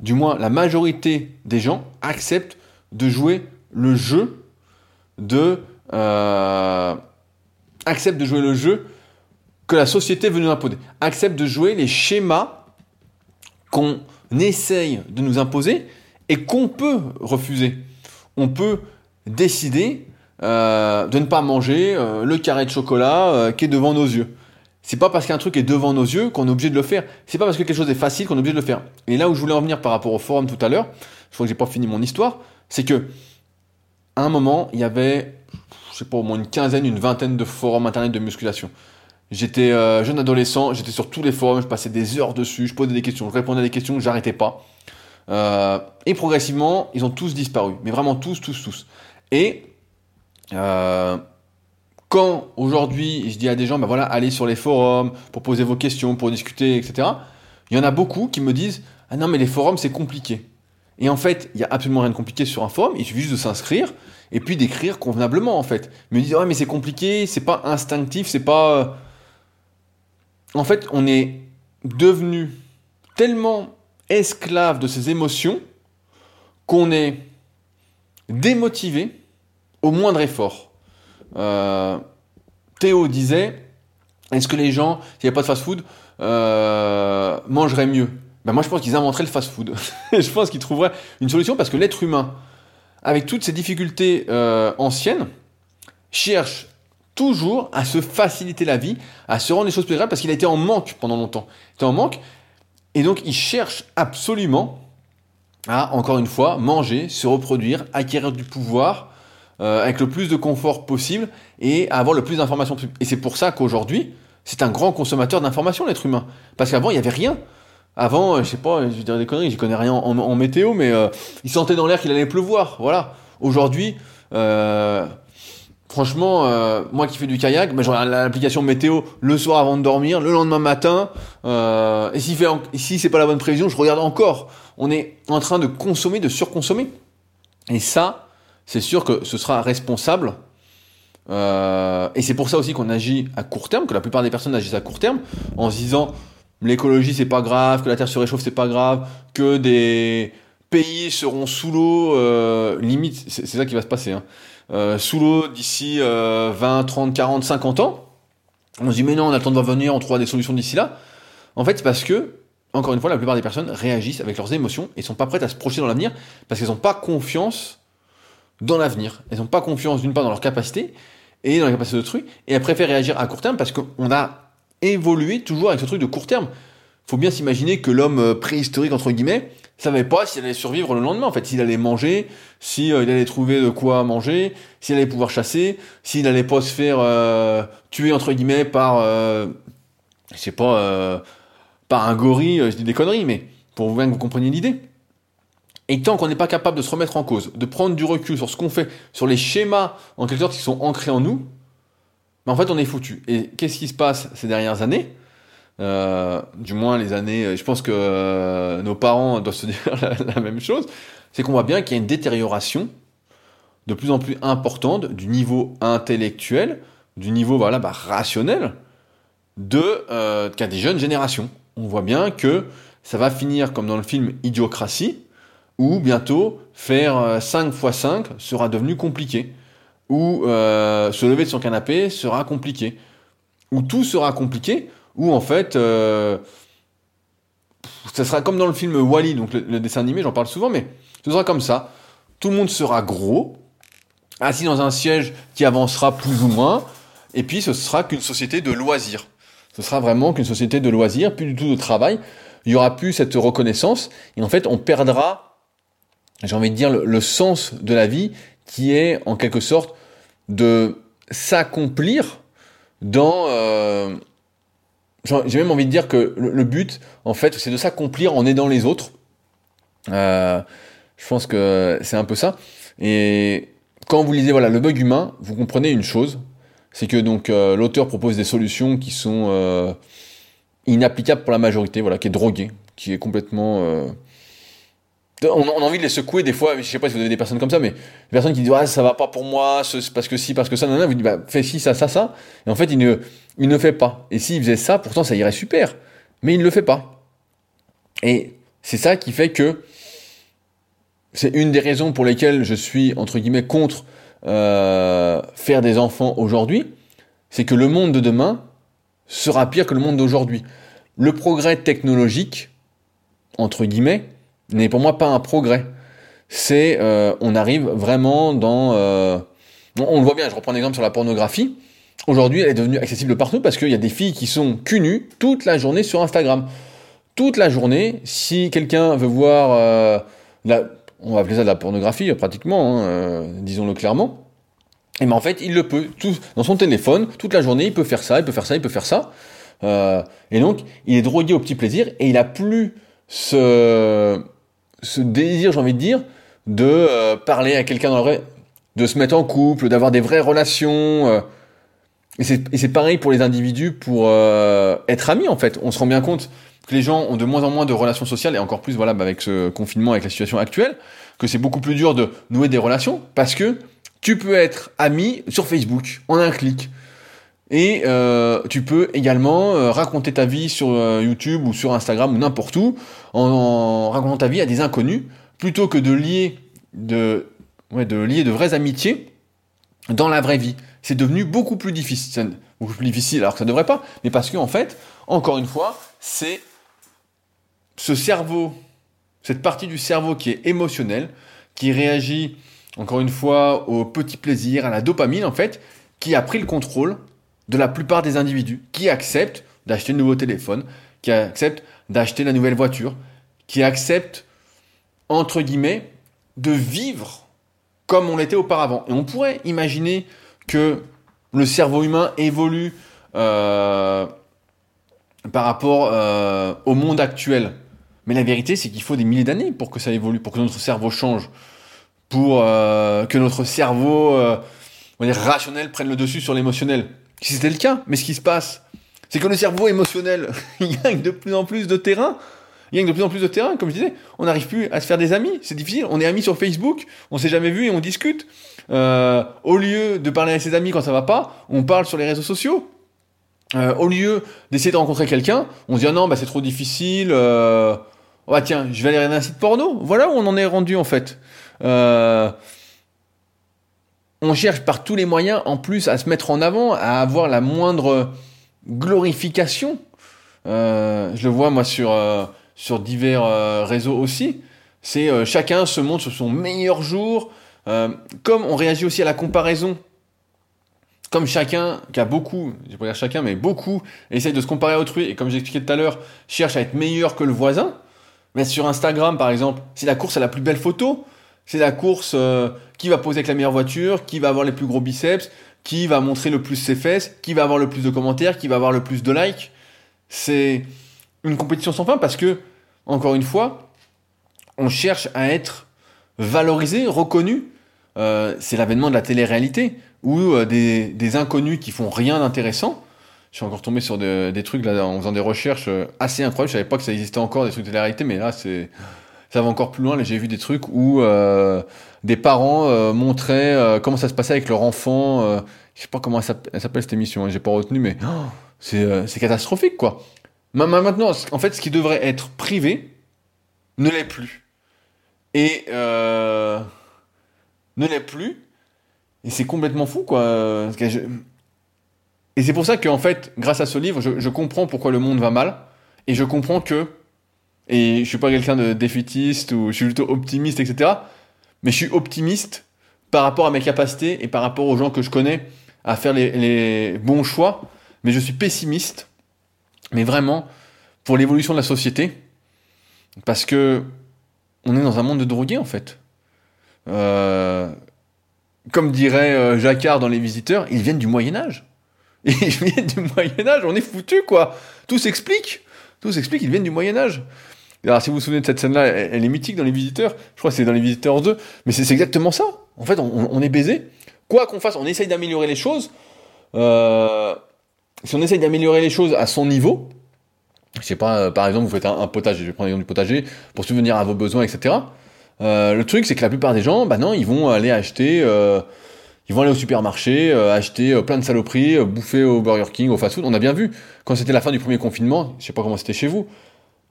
du moins la majorité des gens, acceptent de jouer le jeu de. Euh, acceptent de jouer le jeu que la société veut nous imposer. Acceptent de jouer les schémas qu'on essaye de nous imposer et qu'on peut refuser. On peut décider euh, de ne pas manger euh, le carré de chocolat euh, qui est devant nos yeux. C'est pas parce qu'un truc est devant nos yeux qu'on est obligé de le faire. C'est pas parce que quelque chose est facile qu'on est obligé de le faire. Et là où je voulais en venir par rapport au forum tout à l'heure, je crois que j'ai pas fini mon histoire, c'est que à un moment il y avait, je sais pas au moins une quinzaine, une vingtaine de forums internet de musculation. J'étais jeune adolescent, j'étais sur tous les forums, je passais des heures dessus, je posais des questions, je répondais à des questions, j'arrêtais pas. et progressivement, ils ont tous disparu, mais vraiment tous, tous, tous. Et euh, quand aujourd'hui je dis à des gens, ben voilà, allez sur les forums pour poser vos questions, pour discuter, etc., il y en a beaucoup qui me disent, ah non, mais les forums c'est compliqué. Et en fait, il y a absolument rien de compliqué sur un forum, il suffit juste de s'inscrire et puis d'écrire convenablement en fait. Ils disent, ouais, mais c'est compliqué, c'est pas instinctif, c'est pas. Euh, en fait, on est devenu tellement esclave de ces émotions qu'on est démotivé au moindre effort. Euh, Théo disait, est-ce que les gens, s'il n'y a pas de fast-food, euh, mangeraient mieux? Ben Moi, je pense qu'ils inventeraient le fast-food. *laughs* je pense qu'ils trouveraient une solution parce que l'être humain, avec toutes ces difficultés euh, anciennes, cherche toujours à se faciliter la vie, à se rendre les choses plus agréables parce qu'il a été en manque pendant longtemps. Il était en manque et donc il cherche absolument à, encore une fois, manger, se reproduire, acquérir du pouvoir euh, avec le plus de confort possible et avoir le plus d'informations possible. Et c'est pour ça qu'aujourd'hui, c'est un grand consommateur d'informations, l'être humain. Parce qu'avant, il n'y avait rien. Avant, euh, je sais pas, je dirais des conneries, je connais rien en, météo, mais euh, il sentait dans l'air qu'il allait pleuvoir. Voilà. Aujourd'hui, Franchement, moi qui fais du kayak, ben, j'aurai l'application météo le soir avant de dormir, le lendemain matin. et si, fait, si c'est pas la bonne prévision, je regarde encore. On est en train de consommer, de surconsommer. Et ça, c'est sûr que ce sera responsable. Euh, et c'est pour ça aussi qu'on agit à court terme, que la plupart des personnes agissent à court terme, en se disant l'écologie c'est pas grave, que la terre se réchauffe c'est pas grave, que des pays seront sous l'eau, euh, limite, c'est ça qui va se passer, hein. euh, sous l'eau d'ici 20, 30, 40, 50 ans. On se dit mais non, on a le temps de revenir, on trouvera des solutions d'ici là. En fait, c'est parce que, encore une fois, la plupart des personnes réagissent avec leurs émotions et sont pas prêtes à se projeter dans l'avenir parce qu'elles n'ont pas confiance dans l'avenir. Elles n'ont pas confiance d'une part dans leur capacité et dans la capacité de truc, et elles préfèrent réagir à court terme parce qu'on a évolué toujours avec ce truc de court terme. Faut bien s'imaginer que l'homme euh, préhistorique entre guillemets savait pas s'il allait survivre le lendemain en fait, s'il allait manger, s'il euh, allait trouver de quoi manger, s'il allait pouvoir chasser, s'il allait pas se faire euh, tuer entre guillemets par je sais pas par un gorille, je dis des conneries mais pour bien que vous compreniez l'idée. Et tant qu'on n'est pas capable de se remettre en cause, de prendre du recul sur ce qu'on fait, sur les schémas en quelque sorte qui sont ancrés en nous, ben en fait on est foutu. Et qu'est-ce qui se passe ces dernières années? Euh, Du moins les années, je pense que euh, nos parents *laughs* doivent se dire la, même chose, c'est qu'on voit bien qu'il y a une détérioration de plus en plus importante du niveau intellectuel, du niveau voilà, bah, rationnel de euh, des jeunes générations. On voit bien que ça va finir comme dans le film Idiocratie, où bientôt faire 5 x 5 sera devenu compliqué, où euh, se lever de son canapé sera compliqué, où tout sera compliqué, où en fait, euh, ça sera comme dans le film Wally, donc le, dessin animé, j'en parle souvent, mais ce sera comme ça. Tout le monde sera gros, assis dans un siège qui avancera plus ou moins, et puis ce sera qu'une société de loisirs. Ce sera vraiment qu'une société de loisirs, plus du tout de travail. Il y aura plus cette reconnaissance, et en fait, on perdra j'ai envie de dire, le, sens de la vie qui est en quelque sorte de s'accomplir dans... Euh, j'ai même envie de dire que le, but, en fait, c'est de s'accomplir en aidant les autres. Euh, je pense que c'est un peu ça. Et quand vous lisez voilà le bug humain, vous comprenez une chose, c'est que donc euh, l'auteur propose des solutions qui sont inapplicables pour la majorité, voilà, qui est droguée, qui est complètement euh, on, a envie de les secouer des fois, je sais pas si vous avez des personnes comme ça, mais des personnes qui disent ouais ça va pas pour moi, parce que si, parce que ça, non, vous dites bah fais ci, ça, ça, ça, et en fait il ne, il ne fait pas. Et s'il faisait ça, pourtant ça irait super, mais il ne le fait pas. Et c'est ça qui fait que c'est une des raisons pour lesquelles je suis entre guillemets contre euh, faire des enfants aujourd'hui, c'est que le monde de demain sera pire que le monde d'aujourd'hui. Le progrès technologique entre guillemets n'est pour moi pas un progrès. C'est, euh, on arrive vraiment dans, euh, on, le voit bien. Je reprends un exemple sur la pornographie. Aujourd'hui, elle est devenue accessible partout parce qu'il y a des filles qui sont cul toute la journée sur Instagram. Toute la journée, si quelqu'un veut voir, euh, on va appeler ça de la pornographie pratiquement, hein, disons-le clairement. Et ben en fait, il le peut, tout, dans son téléphone, toute la journée, il peut faire ça, il peut faire ça, il peut faire ça. et donc, il est drogué au petit plaisir et il a plus ce ce désir, j'ai envie de dire, de euh, parler à quelqu'un dans le de se mettre en couple, d'avoir des vraies relations. Euh. et c'est pareil pour les individus, pour euh, être amis en fait. On se rend bien compte que les gens ont de moins en moins de relations sociales, et encore plus voilà bah, avec ce confinement, avec la situation actuelle, que c'est beaucoup plus dur de nouer des relations, parce que tu peux être ami sur Facebook en un clic. Et euh, tu peux également euh, raconter ta vie sur euh, YouTube ou sur Instagram ou n'importe où en, racontant ta vie à des inconnus plutôt que de lier de, vraies amitiés dans la vraie vie. C'est devenu beaucoup plus difficile. Beaucoup plus difficile alors que ça ne devrait pas, mais parce qu'en en fait, encore une fois, c'est ce cerveau, cette partie du cerveau qui est émotionnelle, qui réagit, encore une fois, au petit plaisir, à la dopamine, en fait, qui a pris le contrôle de la plupart des individus, qui acceptent d'acheter le nouveau téléphone, qui acceptent d'acheter la nouvelle voiture, qui acceptent, entre guillemets, de vivre comme on l'était auparavant. Et on pourrait imaginer que le cerveau humain évolue euh, par rapport euh, au monde actuel. Mais la vérité, c'est qu'il faut des milliers d'années pour que ça évolue, pour que notre cerveau change, pour euh, que notre cerveau on va dire, rationnel prenne le dessus sur l'émotionnel. Si c'était le cas, mais ce qui se passe, c'est que le cerveau émotionnel, *laughs* il gagne de plus en plus de terrain. Il gagne de plus en plus de terrain, comme je disais. On n'arrive plus à se faire des amis. C'est difficile. On est amis sur Facebook, on s'est jamais vu et on discute. Euh, au lieu de parler avec ses amis quand ça va pas, on parle sur les réseaux sociaux. Euh, au lieu d'essayer de rencontrer quelqu'un, on se dit ah non bah c'est trop difficile. Euh, bah tiens, je vais aller regarder un site porno. Voilà où on en est rendu en fait. Euh, on cherche par tous les moyens en plus à se mettre en avant, à avoir la moindre glorification. Euh, je le vois moi sur euh, sur divers euh, réseaux aussi. C'est chacun se montre sur son meilleur jour. comme on réagit aussi à la comparaison, comme chacun, qui a beaucoup, je pas dire chacun, mais beaucoup, essaye de se comparer à autrui, et comme j'expliquais tout à l'heure, cherche à être meilleur que le voisin, mais sur Instagram par exemple, c'est la course à la plus belle photo, c'est la course qui va poser avec la meilleure voiture, qui va avoir les plus gros biceps, qui va montrer le plus ses fesses, qui va avoir le plus de commentaires, qui va avoir le plus de likes. C'est une compétition sans fin parce que, encore une fois, on cherche à être valorisé, reconnu. Euh, c'est l'avènement de la télé-réalité où euh, des, inconnus qui font rien d'intéressant. Je suis encore tombé sur des trucs là en faisant des recherches euh, assez incroyables. Je savais pas que ça existait encore des trucs de télé-réalité, mais là c'est ça va encore plus loin. J'ai vu des trucs où des parents euh, montraient euh, comment ça se passait avec leur enfant. Euh, je sais pas comment elle s'appelle cette émission, hein, j'ai pas retenu, mais oh, c'est catastrophique quoi. Maintenant, en fait, ce qui devrait être privé ne l'est plus. Et ne l'est plus. Et c'est complètement fou quoi. Et c'est pour ça qu'en fait, grâce à ce livre, je, je comprends pourquoi le monde va mal. Et je comprends que et je suis pas quelqu'un de défaitiste ou je suis plutôt optimiste, etc mais je suis optimiste par rapport à mes capacités et par rapport aux gens que je connais à faire les, bons choix, mais je suis pessimiste, mais vraiment pour l'évolution de la société, parce que on est dans un monde de drogués en fait. Euh, comme dirait euh, Jacquard dans Les Visiteurs, ils viennent du Moyen Âge. *laughs* Ils viennent du Moyen Âge, on est foutu quoi. Tout s'explique. Tout s'explique, ils viennent du Moyen Âge. Alors, si vous vous souvenez de cette scène-là, elle, est mythique dans Les Visiteurs. Je crois que c'est dans Les Visiteurs 2. Mais c'est exactement ça. En fait, on, est baisé. Quoi qu'on fasse, on essaye d'améliorer les choses. Euh, si on essaye d'améliorer les choses à son niveau, je sais pas, euh, par exemple, vous faites un, potager, je vais prendre l'exemple du potager, pour subvenir à vos besoins, etc. Euh, le truc, c'est que la plupart des gens, bah non, ils vont aller acheter, ils vont aller au supermarché, acheter plein de saloperies, bouffer au Burger King, au fast-food. On a bien vu, quand c'était la fin du premier confinement, je sais pas comment c'était chez vous,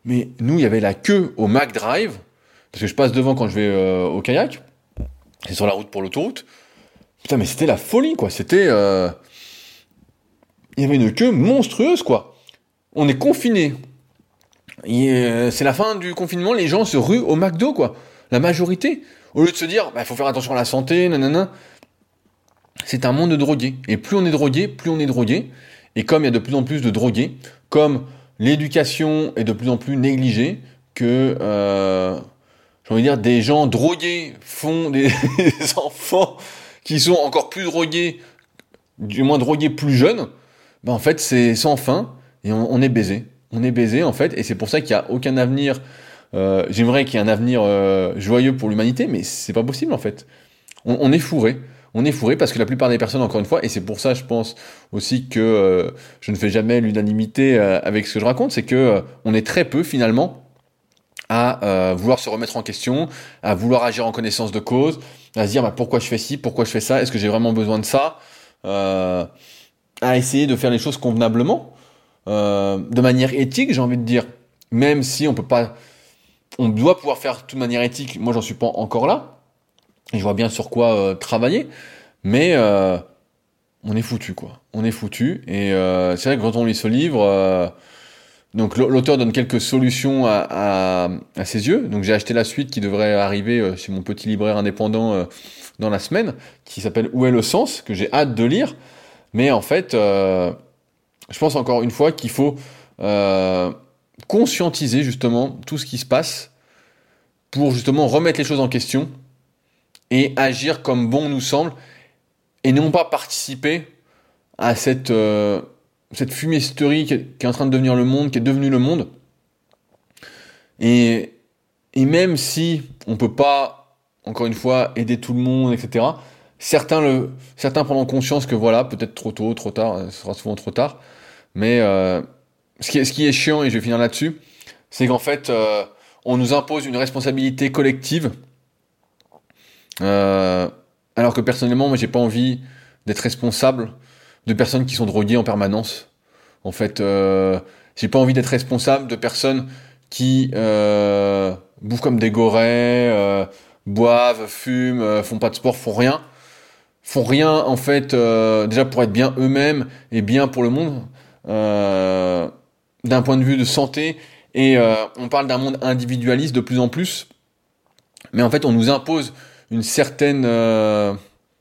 mais nous, il y avait la queue au Mac Drive, parce que je passe devant quand je vais euh, au kayak. C'est sur la route pour l'autoroute. Putain, mais c'était la folie, quoi. C'était. Euh, il y avait une queue monstrueuse, quoi. On est confinés. Euh, c'est la fin du confinement, les gens se ruent au McDo, quoi. La majorité. Au lieu de se dire, il bah, faut faire attention à la santé, nanana. C'est un monde de drogués. Et plus on est drogué, plus on est drogué. Et comme il y a de plus en plus de drogués, comme l'éducation est de plus en plus négligée, que euh, j'ai envie de dire des gens drogués font *laughs* des enfants qui sont encore plus drogués, du moins drogués plus jeunes, ben en fait c'est sans fin et on, est baisé. On est baisé en fait et c'est pour ça qu'il n'y a aucun avenir. Euh, J'aimerais qu'il y ait un avenir euh, joyeux pour l'humanité, mais c'est pas possible en fait. On, on est fourré on est fourré parce que la plupart des personnes, encore une fois, et c'est pour ça, je pense aussi que euh, je ne fais jamais l'unanimité euh, avec ce que je raconte, c'est que euh, on est très peu finalement à vouloir se remettre en question, à vouloir agir en connaissance de cause, à se dire bah, pourquoi je fais ci, pourquoi je fais ça, est-ce que j'ai vraiment besoin de ça, à essayer de faire les choses convenablement, de manière éthique, j'ai envie de dire, même si on peut pas, on doit pouvoir faire tout de manière éthique. Moi, j'en suis pas encore là, je vois bien sur quoi euh, travailler. mais euh, on est foutu, quoi. On est foutu. Et euh, c'est vrai que quand on lit ce livre, donc l'auteur donne quelques solutions à, ses yeux. Donc j'ai acheté la suite qui devrait arriver chez mon petit libraire indépendant dans la semaine, qui s'appelle Où est le sens, que j'ai hâte de lire. Mais en fait, je pense encore une fois qu'il faut conscientiser justement tout ce qui se passe pour justement remettre les choses en question et agir comme bon nous semble et non pas participer à cette, euh, cette fumisterie qui est, en train de devenir le monde, qui est devenu le monde. Et, et même si on peut pas, encore une fois, aider tout le monde, etc., certains, le, certains prendront conscience que voilà, peut-être trop tôt, trop tard, ce sera souvent trop tard, mais euh, ce, qui est, ce qui est chiant, et je vais finir là-dessus, c'est qu'en fait, euh, on nous impose une responsabilité collective, euh, alors que personnellement, moi, j'ai pas envie d'être responsable de personnes qui sont droguées en permanence. En fait, euh, j'ai pas envie d'être responsable de personnes qui euh, bouffent comme des gorées, euh, boivent, fument, euh, font pas de sport, font rien, font rien en fait déjà pour être bien eux-mêmes et bien pour le monde d'un point de vue de santé. Et euh, on parle d'un monde individualiste de plus en plus, mais en fait on nous impose une certaine euh,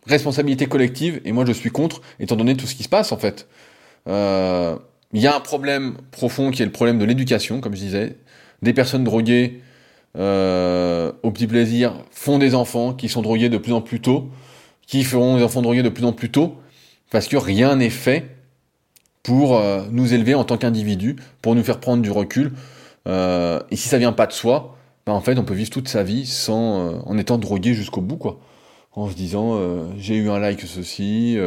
responsabilité collective, et moi je suis contre, étant donné tout ce qui se passe en fait. Euh, il y a un problème profond qui est le problème de l'éducation, comme je disais. Des personnes droguées au petit plaisir font des enfants qui sont drogués de plus en plus tôt, qui feront des enfants drogués de plus en plus tôt, parce que rien n'est fait pour nous élever en tant qu'individus, pour nous faire prendre du recul, euh, et si ça vient pas de soi, bah en fait, on peut vivre toute sa vie sans, euh, en étant drogué jusqu'au bout, quoi. En se disant, euh, j'ai eu un like ceci.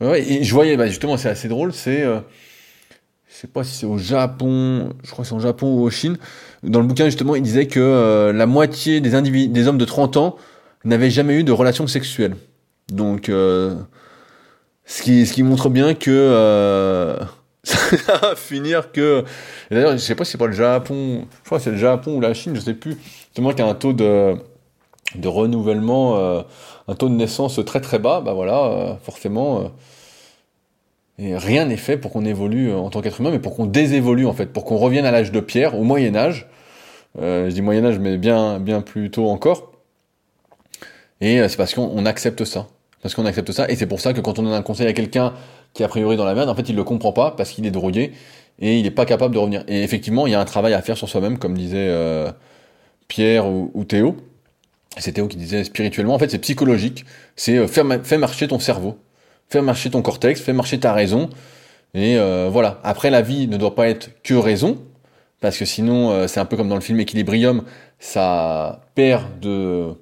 Ouais, et je voyais, bah justement, c'est assez drôle, c'est, je sais pas si c'est au Japon, je crois que c'est au Japon ou au Chine. Dans le bouquin, justement, il disait que la moitié des des hommes de 30 ans n'avaient jamais eu de relation sexuelle. Donc, ce qui, ce qui montre bien que *laughs* ça va finir que. D'ailleurs, je sais pas si c'est pas le Japon, je crois que c'est le Japon ou la Chine, je sais plus. Justement, qui a un taux de, de renouvellement, euh, un taux de naissance très très bas, bah voilà, euh, forcément. Euh, et rien n'est fait pour qu'on évolue en tant qu'être humain, mais pour qu'on désévolue en fait, pour qu'on revienne à l'âge de pierre, au Moyen Âge. je dis Moyen Âge, mais bien bien plus tôt encore. Et c'est parce qu'on accepte ça, parce qu'on accepte ça, et c'est pour ça que quand on donne un conseil à quelqu'un qui a priori dans la merde, en fait, il le comprend pas parce qu'il est drogué et il n'est pas capable de revenir. Et effectivement, il y a un travail à faire sur soi-même, comme disait euh, Pierre ou, Théo. C'est Théo qui disait spirituellement, en fait, c'est psychologique. C'est euh, faire, marcher ton cerveau, faire marcher ton cortex, faire marcher ta raison. Et euh, voilà. Après, la vie ne doit pas être que raison, parce que sinon, c'est un peu comme dans le film Equilibrium, ça perd de,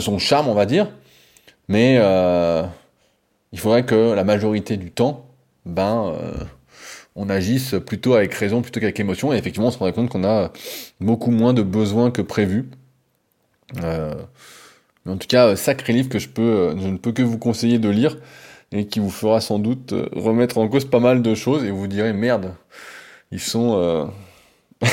son charme, on va dire. Mais il faudrait que la majorité du temps, ben, on agisse plutôt avec raison plutôt qu'avec émotion. Et effectivement, on se rendrait compte qu'on a beaucoup moins de besoins que prévu. Euh, en tout cas, sacré livre que je peux, je ne peux que vous conseiller de lire et qui vous fera sans doute remettre en cause pas mal de choses et vous direz merde, ils sont, euh, *laughs*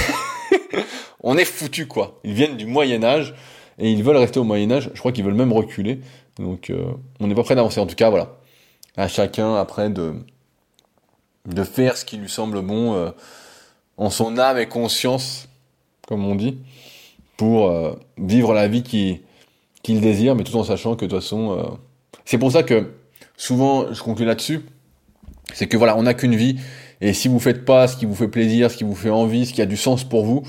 on est foutu quoi. Ils viennent du Moyen Âge et ils veulent rester au Moyen Âge. Je crois qu'ils veulent même reculer. Donc, on n'est pas prêt d'avancer. En tout cas, voilà à chacun après de, de faire ce qui lui semble bon euh, en son âme et conscience, comme on dit, pour euh, vivre la vie qu'il désire, mais tout en sachant que de toute façon... Euh, c'est pour ça que souvent, je conclue là-dessus, c'est que voilà, on n'a qu'une vie, et si vous faites pas ce qui vous fait plaisir, ce qui vous fait envie, ce qui a du sens pour vous,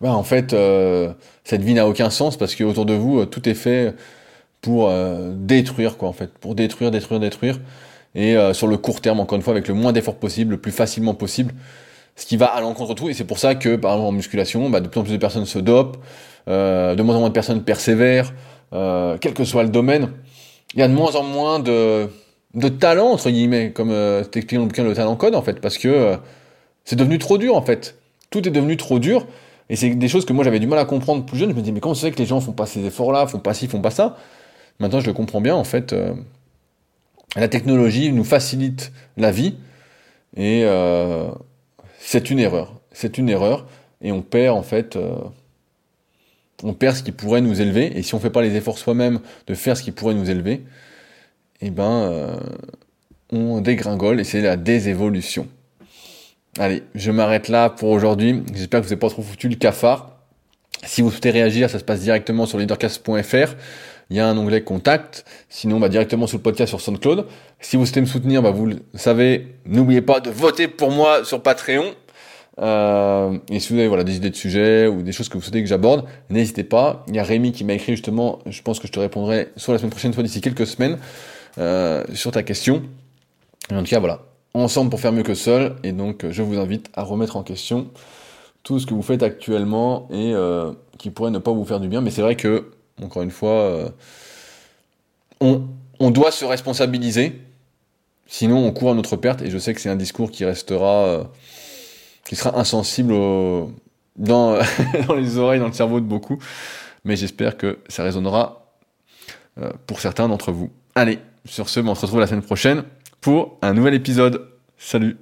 ben en fait, cette vie n'a aucun sens parce que autour de vous, tout est fait pour détruire quoi en fait, pour détruire, détruire, détruire, et euh, sur le court terme encore une fois avec le moins d'efforts possible, le plus facilement possible, ce qui va à l'encontre de tout. Et c'est pour ça que par exemple en musculation, bah, de plus en plus de personnes se dopent, euh, de moins en moins de personnes persévèrent, quel que soit le domaine. Il y a de moins en moins de de talent entre guillemets, comme euh, dans le bouquin le talent code en fait, parce que c'est devenu trop dur en fait. Tout est devenu trop dur. Et c'est des choses que moi j'avais du mal à comprendre plus jeune. Je me dis mais comment c'est que les gens font pas ces efforts-là, font pas ci, font pas ça? Maintenant, je le comprends bien. En fait, euh, la technologie nous facilite la vie et euh, c'est une erreur. C'est une erreur et on perd en fait, euh, on perd ce qui pourrait nous élever, et si on fait pas les efforts soi-même de faire ce qui pourrait nous élever, eh ben, euh, on dégringole et c'est la désévolution. Allez, je m'arrête là pour aujourd'hui. J'espère que vous n'avez pas trop foutu le cafard. Si vous souhaitez réagir, ça se passe directement sur leadercast.fr. Il y a un onglet contact. Sinon, bah, directement sur le podcast sur SoundCloud. Si vous souhaitez me soutenir, bah, vous le savez, n'oubliez pas de voter pour moi sur Patreon. Euh, et si vous avez voilà, des idées de sujets ou des choses que vous souhaitez que j'aborde, n'hésitez pas. Il y a Rémi qui m'a écrit justement, je pense que je te répondrai soit la semaine prochaine, soit d'ici quelques semaines, euh, sur ta question. en tout cas, voilà, ensemble pour faire mieux que seul. Et donc, je vous invite à remettre en question tout ce que vous faites actuellement et euh, qui pourrait ne pas vous faire du bien. Mais c'est vrai que, encore une fois, euh, on, doit se responsabiliser. Sinon, on court à notre perte. Et je sais que c'est un discours qui restera, euh, qui sera insensible dans, *laughs* dans les oreilles, dans le cerveau de beaucoup. Mais j'espère que ça résonnera pour certains d'entre vous. Allez, sur ce, on se retrouve la semaine prochaine pour un nouvel épisode. Salut